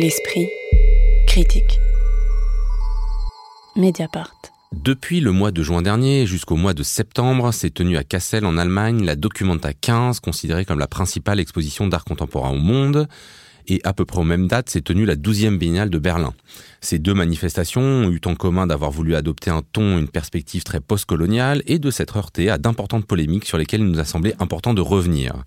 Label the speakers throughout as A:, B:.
A: L'esprit critique. Mediapart.
B: Depuis le mois de juin dernier jusqu'au mois de septembre, s'est tenue à Kassel en Allemagne la Documenta 15, considérée comme la principale exposition d'art contemporain au monde. Et à peu près aux mêmes dates, s'est tenue la 12e Biennale de Berlin. Ces deux manifestations ont eu en commun d'avoir voulu adopter un ton, une perspective très postcoloniale et de s'être heurtées à d'importantes polémiques sur lesquelles il nous a semblé important de revenir.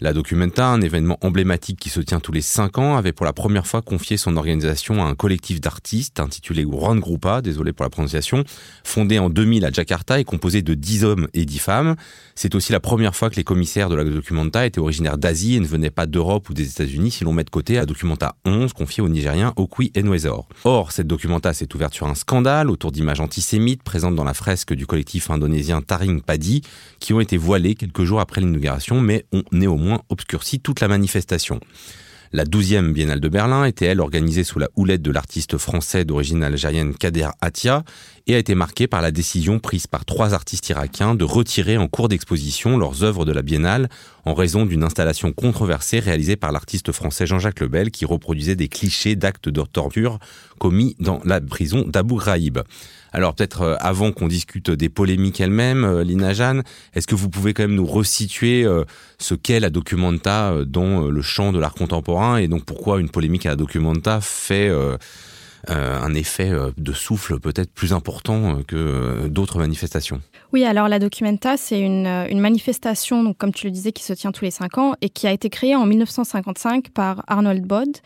B: La Documenta, un événement emblématique qui se tient tous les cinq ans, avait pour la première fois confié son organisation à un collectif d'artistes intitulé Grand Grupa, désolé pour la prononciation, fondé en 2000 à Jakarta et composé de 10 hommes et 10 femmes. C'est aussi la première fois que les commissaires de la Documenta étaient originaires d'Asie et ne venaient pas d'Europe ou des États-Unis si l'on met de côté la Documenta 11 confiée au Nigérien Okwi Enwezor. Or, cette Documenta s'est ouverte sur un scandale autour d'images antisémites présentes dans la fresque du collectif indonésien Taring Padi qui ont été voilées quelques jours après l'inauguration mais ont néanmoins obscurci toute la manifestation. La 12e Biennale de Berlin était, elle, organisée sous la houlette de l'artiste français d'origine algérienne Kader Atia et a été marquée par la décision prise par trois artistes irakiens de retirer en cours d'exposition leurs œuvres de la Biennale en raison d'une installation controversée réalisée par l'artiste français Jean-Jacques Lebel qui reproduisait des clichés d'actes de torture commis dans la prison d'Abu Ghraib. Alors peut-être euh, avant qu'on discute des polémiques elles-mêmes, euh, Lina Jeanne, est-ce que vous pouvez quand même nous resituer euh, ce qu'est la documenta dans le champ de l'art contemporain et donc pourquoi une polémique à la documenta fait un effet de souffle peut-être plus important que d'autres manifestations
C: oui, alors la Documenta, c'est une, manifestation, donc, comme tu le disais, qui se tient tous les cinq ans et qui a été créée en 1955 par Arnold Bod,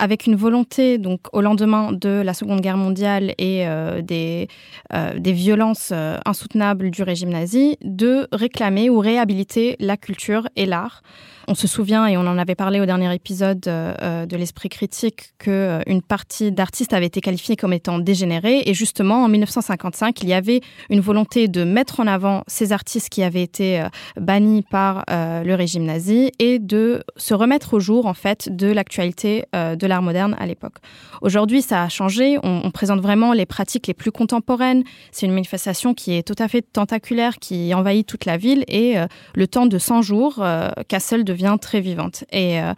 C: avec une volonté, donc au lendemain de la Seconde Guerre mondiale et euh, des, euh, des violences euh, insoutenables du régime nazi, de réclamer ou réhabiliter la culture et l'art. On se souvient, et on en avait parlé au dernier épisode euh, euh, de l'esprit critique, qu'une euh, partie d'artistes avait été qualifiée comme étant dégénérée. Et justement, en 1955, il y avait une volonté de mettre en avant ces artistes qui avaient été bannis par le régime nazi et de se remettre au jour, en fait, de l'actualité de l'art moderne à l'époque. Aujourd'hui, ça a changé. On, présente vraiment les pratiques les plus contemporaines. C'est une manifestation qui est tout à fait tentaculaire, qui envahit toute la ville. Et le temps de 100 jours, Kassel de devient très vivante. Et, euh, euh,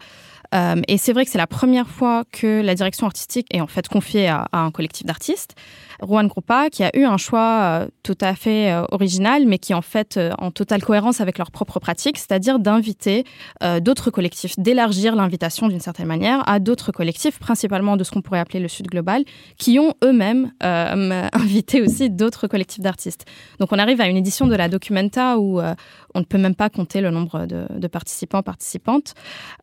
C: et c'est vrai que c'est la première fois que la direction artistique est en fait confiée à, à un collectif d'artistes. Juan Grupa, qui a eu un choix euh, tout à fait euh, original, mais qui en fait euh, en totale cohérence avec leurs propres pratiques, c'est-à-dire d'inviter d'autres collectifs, d'élargir l'invitation d'une certaine manière à d'autres collectifs, principalement de ce qu'on pourrait appeler le Sud global, qui ont eux-mêmes invité aussi d'autres collectifs d'artistes. Donc on arrive à une édition de la Documenta où on ne peut même pas compter le nombre de, de participants, participantes.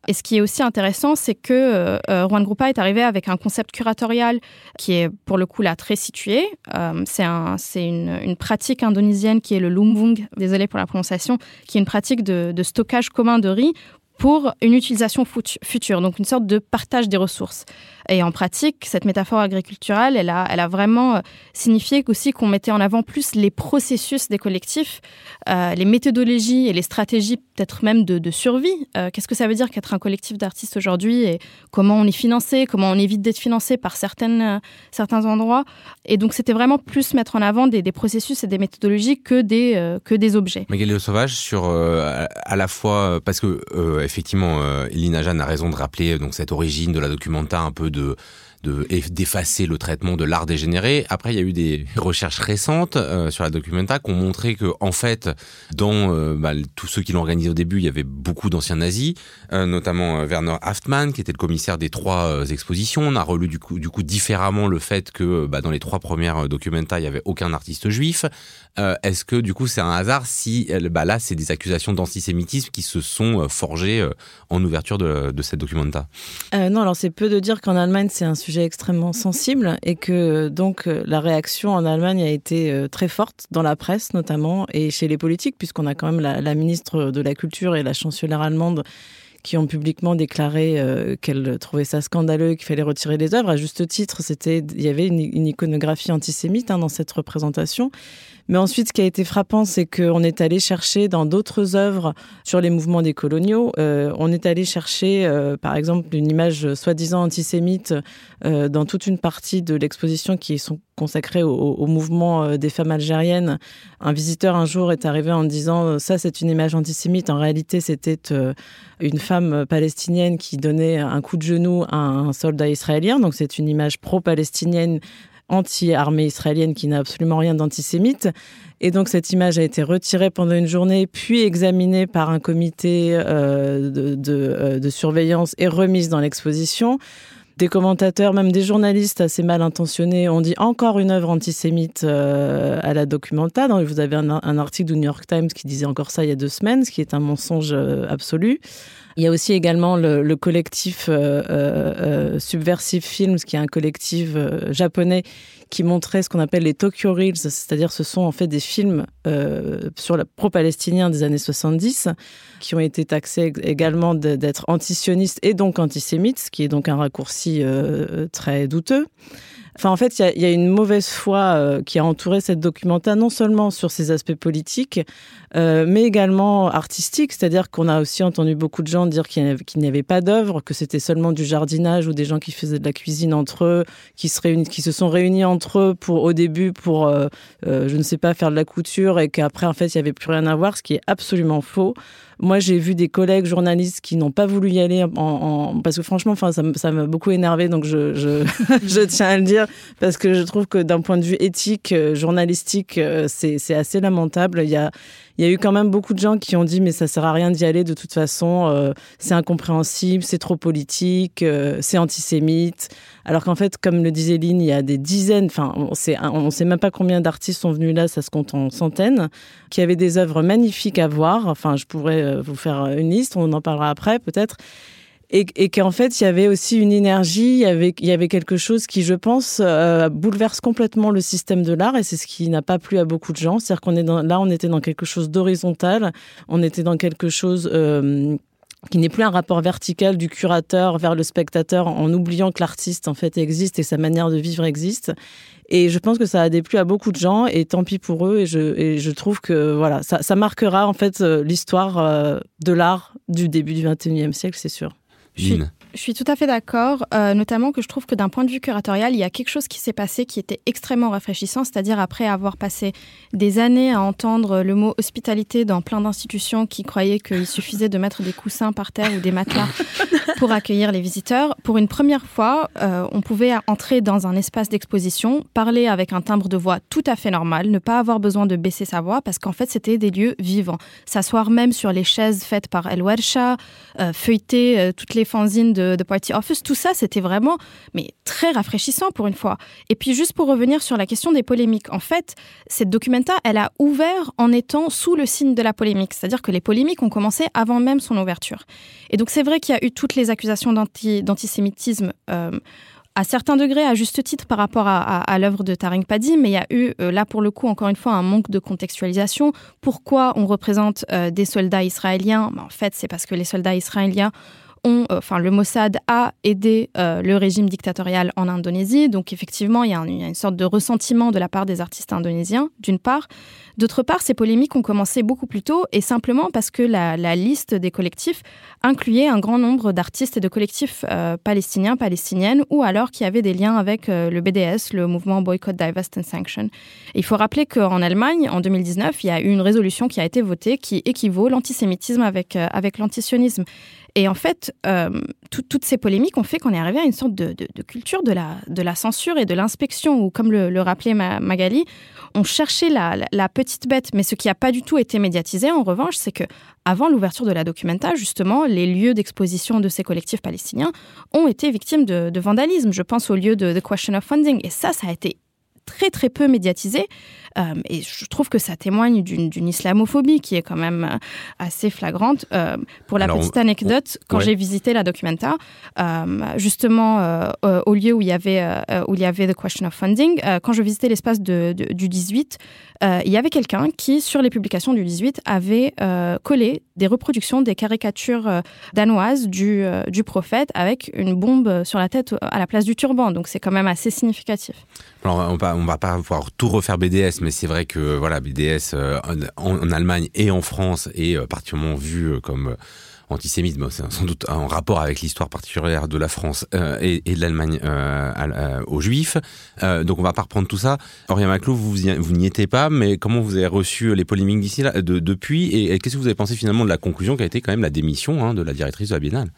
C: Et ce qui est aussi intéressant, c'est que Juan Grupa est arrivé avec un concept curatorial qui est pour le coup là très situé euh, c'est un, une, pratique indonésienne qui est le lumbung, désolé pour la prononciation, qui est une pratique de stockage commun de riz pour une utilisation future, donc une sorte de partage des ressources. Et en pratique, cette métaphore agriculturelle, elle a, elle a vraiment euh, signifié aussi qu'on mettait en avant plus les processus des collectifs, euh, les méthodologies et les stratégies peut-être même de, survie. Euh, Qu'est-ce que ça veut dire qu'être un collectif d'artistes aujourd'hui et comment on est financé, comment on évite d'être financé par certaines, certains endroits? Et donc c'était vraiment plus mettre en avant des, processus et des méthodologies que des, que des objets.
B: Sauvage, sur à la fois, parce que effectivement, Elina Jeanne a raison de rappeler donc cette origine de la documenta un peu de d'effacer le traitement de l'art dégénéré. Après, il y a eu des recherches récentes euh, sur la Documenta qui ont montré que, en fait, dans euh, bah, tous ceux qui l'ont organisé au début, il y avait beaucoup d'anciens nazis, euh, notamment Werner Haftmann, qui était le commissaire des trois expositions. On a relu du coup, différemment le fait que bah, dans les trois premières Documenta, il y avait aucun artiste juif. Est-ce que du coup, c'est un hasard si bah, là, c'est des accusations d'antisémitisme qui se sont forgées en ouverture de, de cette Documenta?
D: Non, alors c'est peu de dire qu'en Allemagne, c'est un sujet sujet extrêmement sensible et que donc la réaction en Allemagne a été euh, très forte dans la presse notamment et chez les politiques puisqu'on a quand même la ministre de la Culture et la chancelière allemande qui ont publiquement déclaré euh, qu'elle trouvait ça scandaleux qu'il fallait retirer les œuvres. À juste titre c'était il y avait une, une iconographie antisémite hein, dans cette représentation. Mais ensuite ce qui a été frappant c'est qu'on est allé chercher dans d'autres œuvres sur les mouvements des coloniaux. Euh, on est allé chercher euh, par exemple une image soi-disant antisémite euh, dans toute une partie de l'exposition qui sont consacré au, mouvement des femmes algériennes. Un visiteur un jour est arrivé en disant ça c'est une image antisémite. En réalité c'était une femme palestinienne qui donnait un coup de genou à un soldat israélien. Donc c'est une image pro-palestinienne anti-armée israélienne qui n'a absolument rien d'antisémite. Et donc cette image a été retirée pendant une journée, puis examinée par un comité euh, euh, de, surveillance et remise dans l'exposition. Des commentateurs, même des journalistes assez mal intentionnés, ont dit encore une œuvre antisémite euh, à la documenta. Vous avez un, un, article du New York Times qui disait encore ça il y a deux semaines, ce qui est un mensonge absolu. Il y a aussi également le, collectif euh, euh, euh, Subversive Films, qui est un collectif japonais qui montrait ce qu'on appelle les Tokyo Reels, c'est-à-dire ce sont en fait des films sur le pro-palestinien des années 70 qui ont été taxés également d'être antisionistes et donc antisémites, ce qui est donc un raccourci très douteux. Enfin, en fait, il y, a une mauvaise foi euh, qui a entouré cette documenta, non seulement sur ses aspects politiques, euh, mais également artistiques. C'est-à-dire qu'on a aussi entendu beaucoup de gens dire qu'il n'y avait, pas d'œuvre, que c'était seulement du jardinage ou des gens qui faisaient de la cuisine entre eux, qui se, sont réunis entre eux pour, au début pour, euh, je ne sais pas, faire de la couture et qu'après, en fait, il n'y avait plus rien à voir, ce qui est absolument faux. Moi, j'ai vu des collègues journalistes qui n'ont pas voulu y aller en, parce que franchement, enfin, ça m'a beaucoup énervé, donc je, je, tiens à le dire parce que je trouve que d'un point de vue éthique, euh, journalistique, euh, c'est assez lamentable. Il y a il y a eu quand même beaucoup de gens qui ont dit mais ça sert à rien d'y aller de toute façon, euh, c'est incompréhensible, c'est trop politique, euh, c'est antisémite. Alors qu'en fait, comme le disait Lynn, il y a des dizaines, enfin on sait, on sait même pas combien d'artistes sont venus là, ça se compte en centaines, qui avaient des œuvres magnifiques à voir. Enfin, je pourrais euh, vous faire une liste, on en parlera après peut-être et, qu'en fait, il y avait aussi une énergie, il y avait, quelque chose qui, je pense, euh, bouleverse complètement le système de l'art, et c'est ce qui n'a pas plu à beaucoup de gens. C'est-à-dire qu'on est là, on était dans quelque chose d'horizontal, on était dans quelque chose euh, qui n'est plus un rapport vertical du curateur vers le spectateur, en oubliant que l'artiste en fait existe et sa manière de vivre existe. Et je pense que ça a déplu à beaucoup de gens, et tant pis pour eux. Et je, et je trouve que voilà, ça, ça marquera en fait euh, l'histoire de l'art du début du 21e siècle, c'est sûr. Gina.
C: Je suis, tout à fait d'accord, euh, notamment que je trouve que d'un point de vue curatorial, il y a quelque chose qui s'est passé qui était extrêmement rafraîchissant, c'est-à-dire après avoir passé des années à entendre le mot hospitalité dans plein d'institutions qui croyaient qu'il suffisait de mettre des coussins par terre ou des matelas pour accueillir les visiteurs. Pour une première fois, euh, on pouvait entrer dans un espace d'exposition, parler avec un timbre de voix tout à fait normal, ne pas avoir besoin de baisser sa voix parce qu'en fait, c'était des lieux vivants. S'asseoir même sur les chaises faites par El Wersha, euh, feuilleter toutes les fanzines de, Party Office, tout ça, c'était vraiment mais très rafraîchissant pour une fois. Et puis juste pour revenir sur la question des polémiques, en fait, cette documenta, elle a ouvert en étant sous le signe de la polémique, c'est-à-dire que les polémiques ont commencé avant même son ouverture. Et donc c'est vrai qu'il y a eu toutes les accusations d'antisémitisme. Euh, à certains degrés, à juste titre par rapport à, l'œuvre de Taring Padi, mais il y a eu, euh, là pour le coup, encore une fois, un manque de contextualisation. Pourquoi on représente euh, des soldats israéliens? Ben, En fait, c'est parce que les soldats israéliens euh, enfin, le Mossad a aidé euh, le régime dictatorial en Indonésie. Donc, effectivement, il y, a une sorte de ressentiment de la part des artistes indonésiens, d'une part. D'autre part, ces polémiques ont commencé beaucoup plus tôt et simplement parce que la, liste des collectifs incluait un grand nombre d'artistes et de collectifs euh, palestiniens, palestiniennes ou alors qui avaient des liens avec le BDS, le mouvement Boycott, Divest and Sanction. il faut rappeler qu'en Allemagne, en 2019, il y a eu une résolution qui a été votée qui équivaut l'antisémitisme avec, avec l'antisionisme. Et en fait, euh, toutes ces polémiques ont fait qu'on est arrivé à une sorte de, culture de la, censure et de l'inspection, où, comme le, rappelait Magali, on cherchait la, petite bête. Mais ce qui n'a pas du tout été médiatisé, en revanche, c'est que avant l'ouverture de la documenta, justement, les lieux d'exposition de ces collectifs palestiniens ont été victimes de, vandalisme. Je pense au lieu de The Question of Funding. Et ça, ça a été très très peu médiatisé. Euh, et je trouve que ça témoigne d'une islamophobie qui est quand même euh, assez flagrante. Euh, pour la petite anecdote, quand j'ai visité la documenta, justement au lieu où il y avait où il y avait the question of funding, quand je visitais l'espace de, du 18, il y avait quelqu'un qui sur les publications du 18 avait collé des reproductions des caricatures danoises du, du prophète avec une bombe sur la tête à la place du turban. Donc c'est quand même assez significatif.
B: Alors on va, va pas pouvoir tout refaire BDS, mais c'est vrai que voilà BDS euh, en, Allemagne et en France est euh, particulièrement vu euh, comme antisémite, sans doute en rapport avec l'histoire particulière de la France et, de l'Allemagne aux Juifs. donc on va pas reprendre tout ça. Aurélien Maclou, vous, n'y étiez pas, mais comment vous avez reçu les polémiques d'ici là, de, depuis, et, qu'est-ce que vous avez pensé finalement de la conclusion qui a été quand même la démission hein, de la directrice de la Biennale?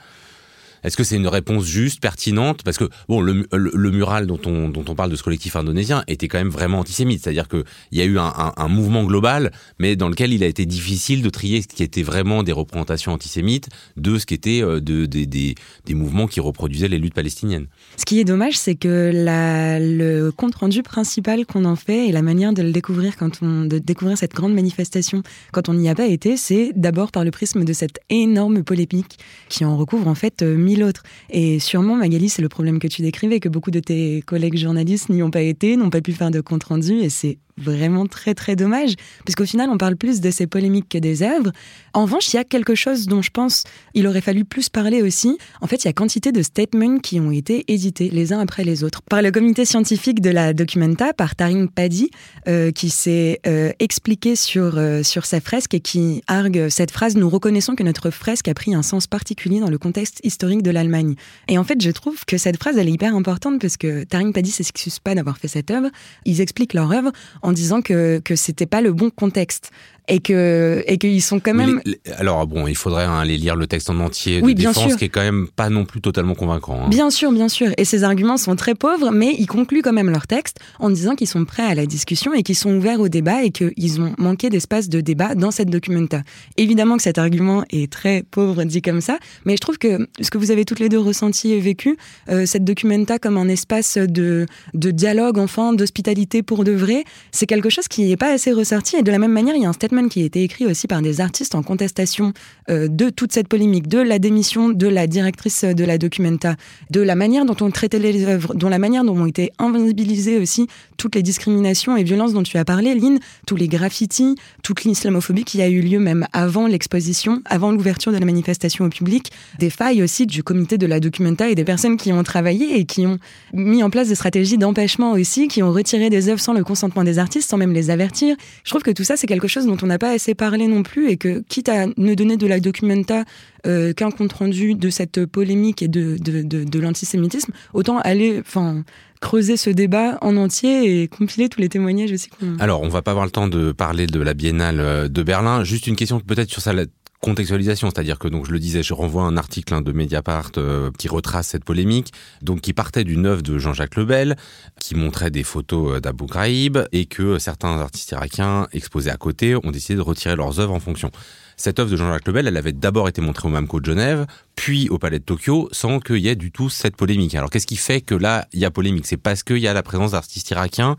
B: Est-ce que c'est une réponse juste, pertinente? Parce que bon, le, mural dont on, dont on parle de ce collectif indonésien était quand même vraiment antisémite. C'est-à-dire qu'il y a eu un, mouvement global, mais dans lequel il a été difficile de trier ce qui était vraiment des représentations antisémites de ce qui était euh, de, des mouvements qui reproduisaient les luttes palestiniennes.
E: Ce qui est dommage, c'est que le compte rendu principal qu'on en fait et la manière de le découvrir quand on de découvrir cette grande manifestation quand on n'y a pas été, c'est d'abord par le prisme de cette énorme polémique qui en recouvre en fait euh, mille. Et sûrement, Magali, c'est le problème que tu décrivais, que beaucoup de tes collègues journalistes n'y ont pas été, n'ont pas pu faire de compte rendu, et c'est vraiment très très dommage, puisqu'au final on parle plus de ces polémiques que des œuvres. En revanche, il y a quelque chose dont je pense il aurait fallu plus parler aussi. En fait, il y a quantité de statements qui ont été édités les uns après les autres par le comité scientifique de la Documenta, par Taring Paddy, euh, qui s'est euh, expliqué sur, euh, sur sa fresque et qui argue cette phrase Nous reconnaissons que notre fresque a pris un sens particulier dans le contexte historique de l'Allemagne. Et en fait, je trouve que cette phrase elle est hyper importante parce que Taring Paddy s'excuse pas d'avoir fait cette œuvre. Ils expliquent leur œuvre en disant que que c'était pas le bon contexte et que et qu'ils sont quand même.
B: alors bon, il faudrait hein, aller lire le texte en entier de oui, défense, qui est quand même pas non plus totalement convaincant. Hein.
E: Bien sûr, bien sûr. Et ces arguments sont très pauvres, mais ils concluent quand même leur texte en disant qu'ils sont prêts à la discussion et qu'ils sont ouverts au débat et qu'ils ont manqué d'espace de débat dans cette documenta. Évidemment que cet argument est très pauvre dit comme ça, mais je trouve que ce que vous avez toutes les deux ressenti et vécu, euh, cette documenta comme un espace de de dialogue, enfin, d'hospitalité pour de vrai, c'est quelque chose qui n'est pas assez ressorti. Et de la même manière, il y a un statement qui a été écrit aussi par des artistes en contestation euh, de toute cette polémique, de la démission de la directrice de la Documenta, de la manière dont on traitait les œuvres, dont la manière dont ont été invisibilisées aussi toutes les discriminations et violences dont tu as parlé, Lynn, tous les graffitis, toute l'islamophobie qui a eu lieu même avant l'exposition, avant l'ouverture de la manifestation au public, des failles aussi du comité de la Documenta et des personnes qui ont travaillé et qui ont mis en place des stratégies d'empêchement aussi, qui ont retiré des œuvres sans le consentement des artistes, sans même les avertir. Je trouve que tout ça, c'est quelque chose dont on n'a pas assez parlé non plus et que, quitte à ne donner de la documenta euh, qu'un compte rendu de cette polémique et de, de, de, l'antisémitisme, autant aller, enfin, creuser ce débat en entier et compiler tous les témoignages aussi.
B: Alors, on va pas avoir le temps de parler de la Biennale euh, de Berlin. Juste une question peut-être sur ça, contextualisation, c'est-à-dire que donc je le disais, je renvoie un article hein, de Mediapart euh, qui retrace cette polémique, donc qui partait d'une œuvre de Jean-Jacques Lebel, qui montrait des photos euh, d'Abu Ghraib et que certains artistes irakiens exposés à côté ont décidé de retirer leurs œuvres en fonction. Cette œuvre de Jean-Jacques Lebel, elle avait d'abord été montrée au MAMCO de Genève, puis au Palais de Tokyo, sans qu'il y ait du tout cette polémique. Alors qu'est-ce qui fait que là, il y a polémique? C'est parce qu'il y a la présence d'artistes irakiens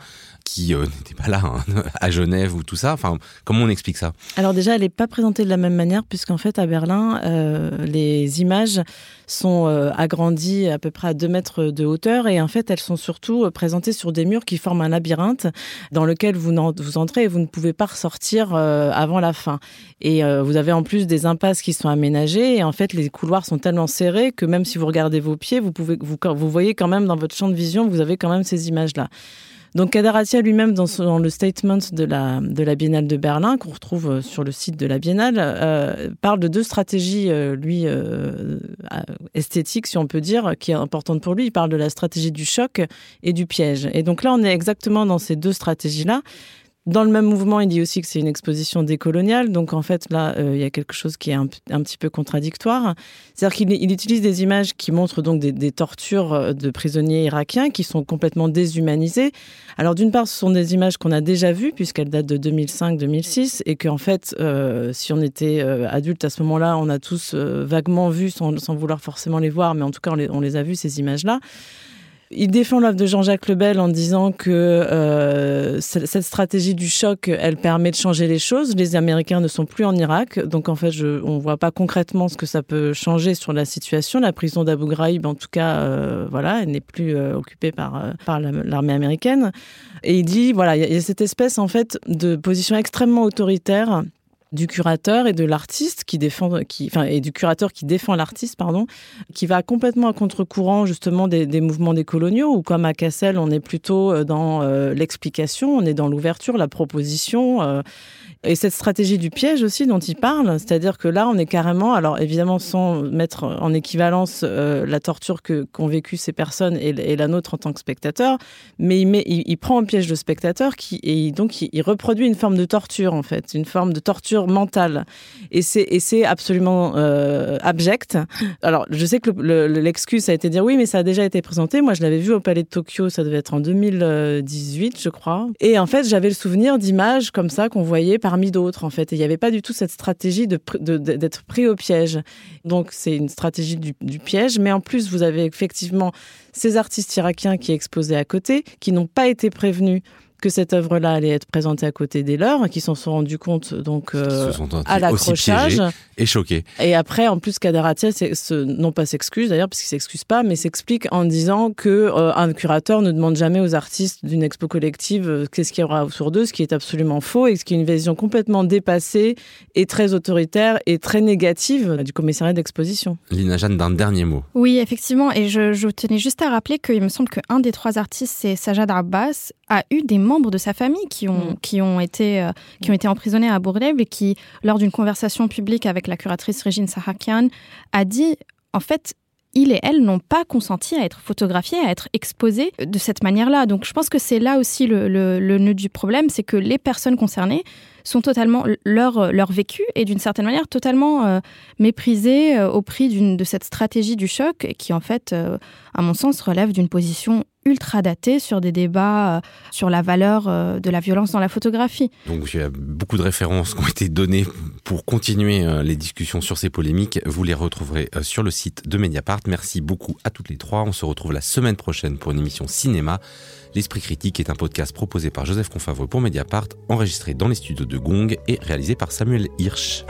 B: qui euh, n'était pas là hein, à Genève ou tout ça. Enfin, comment on explique ça?
D: Alors déjà, elle n'est pas présentée de la même manière puisqu'en fait à Berlin, euh, les images sont euh, agrandies à peu près à 2 mètres de hauteur et en fait elles sont surtout présentées sur des murs qui forment un labyrinthe dans lequel vous, entrez et vous ne pouvez pas ressortir avant la fin. Et vous avez en plus des impasses qui sont aménagées et en fait les couloirs sont tellement serrés que même si vous regardez vos pieds, vous pouvez vous, voyez quand même dans votre champ de vision, vous avez quand même ces images Donc Kadaratia lui-même, dans, le statement de la, de la Biennale de Berlin, qu'on retrouve euh, sur le site de la Biennale, euh, parle de deux stratégies, euh, lui, esthétiques, si on peut dire, qui est importante pour lui. Il parle de la stratégie du choc et du piège. Et donc là, on est exactement dans ces deux stratégies-là. Dans le même mouvement, il dit aussi que c'est une exposition décoloniale. Donc, en fait, là, euh, il y a quelque chose qui est un, petit peu contradictoire. C'est-à-dire qu'il il utilise des images qui montrent donc des, tortures euh, de prisonniers irakiens qui sont complètement déshumanisées. Alors, d'une part, ce sont des images qu'on a déjà vues puisqu'elles datent de 2005-2006 et qu'en fait, euh, si on était adulte à ce moment-là, on a tous vaguement vu sans, sans, vouloir forcément les voir, mais en tout cas, on les, on les a vues, ces images-là. Il défend l'œuvre de Jean-Jacques Lebel en disant que euh, cette stratégie du choc, elle permet de changer les choses. Les Américains ne sont plus en Irak, donc en fait, je, on voit pas concrètement ce que ça peut changer sur la situation. La prison d'Abu Ghraib, en tout cas, euh, voilà, elle n'est plus euh, occupée par par l'armée américaine. Et il dit, voilà, il y, a cette espèce en fait de position extrêmement autoritaire du curateur et de l'artiste qui défend, qui, enfin, et du curateur qui défend l'artiste, pardon, qui va complètement à contre-courant justement des, des mouvements décoloniaux, ou comme à Cassel, on est plutôt euh, dans euh, l'explication, on est dans l'ouverture, la proposition. Euh, et cette stratégie du piège aussi dont il parle, c'est-à-dire que là, on est carrément, alors évidemment sans mettre en équivalence la torture que qu'ont vécu ces personnes et, la nôtre en tant que spectateur, mais il, met, il, prend en piège le spectateur qui et donc il, reproduit une forme de torture en fait, une forme de torture mentale. Et c'est absolument euh, abject. Alors je sais que l'excuse le, le, a été de dire oui, mais ça a déjà été présenté. Moi, je l'avais vu au Palais de Tokyo, ça devait être en 2018, je crois. Et en fait, j'avais le souvenir d'images comme ça qu'on voyait parmi d'autres en fait. Et il n'y avait pas du tout cette stratégie d'être pris au piège. Donc c'est une stratégie du, piège, mais en plus vous avez effectivement ces artistes irakiens qui exposaient à côté, qui n'ont pas été prévenus que cette œuvre-là allait être présentée à côté des leurs, qui s'en sont rendus compte donc euh, à l'accrochage
B: et choqués.
D: Et après, en plus, Kadaratia, non pas s'excuse d'ailleurs, parce qu'il s'excuse pas, mais s'explique en disant que euh, un curateur ne demande jamais aux artistes d'une expo collective euh, qu'est-ce qu'il y aura autour d'eux, ce qui est absolument faux et ce qui est une vision complètement dépassée et très autoritaire et très négative du commissariat d'exposition.
B: Lina Jeanne, d'un dernier mot.
C: Oui, effectivement, et je, je tenais juste à rappeler qu'il me semble qu'un des trois artistes, c'est Sajad Abbas, a eu des membres de sa famille qui ont, mmh. qui ont, été, euh, qui ont été emprisonnés à Bourlève et qui, lors d'une conversation publique avec la curatrice Régine Sahakian, a dit en fait, il et elle n'ont pas consenti à être photographiés, à être exposés de cette manière-là. Donc je pense que c'est là aussi le, le, le nœud du problème, c'est que les personnes concernées sont totalement leur, leur vécu et d'une certaine manière totalement euh, euh, au prix de cette stratégie du choc qui en fait, euh, à mon sens, relève d'une position ultra daté sur des débats euh, sur la valeur de la violence dans la photographie.
B: Donc il y a beaucoup de références qui ont été données pour continuer les discussions sur ces polémiques. Vous les retrouverez sur le site de Mediapart. Merci beaucoup à toutes les trois. On se retrouve la semaine prochaine pour une émission cinéma. L'Esprit critique est un podcast proposé par Joseph Confavreux pour Mediapart, enregistré dans les studios de Gong et réalisé par Samuel Hirsch.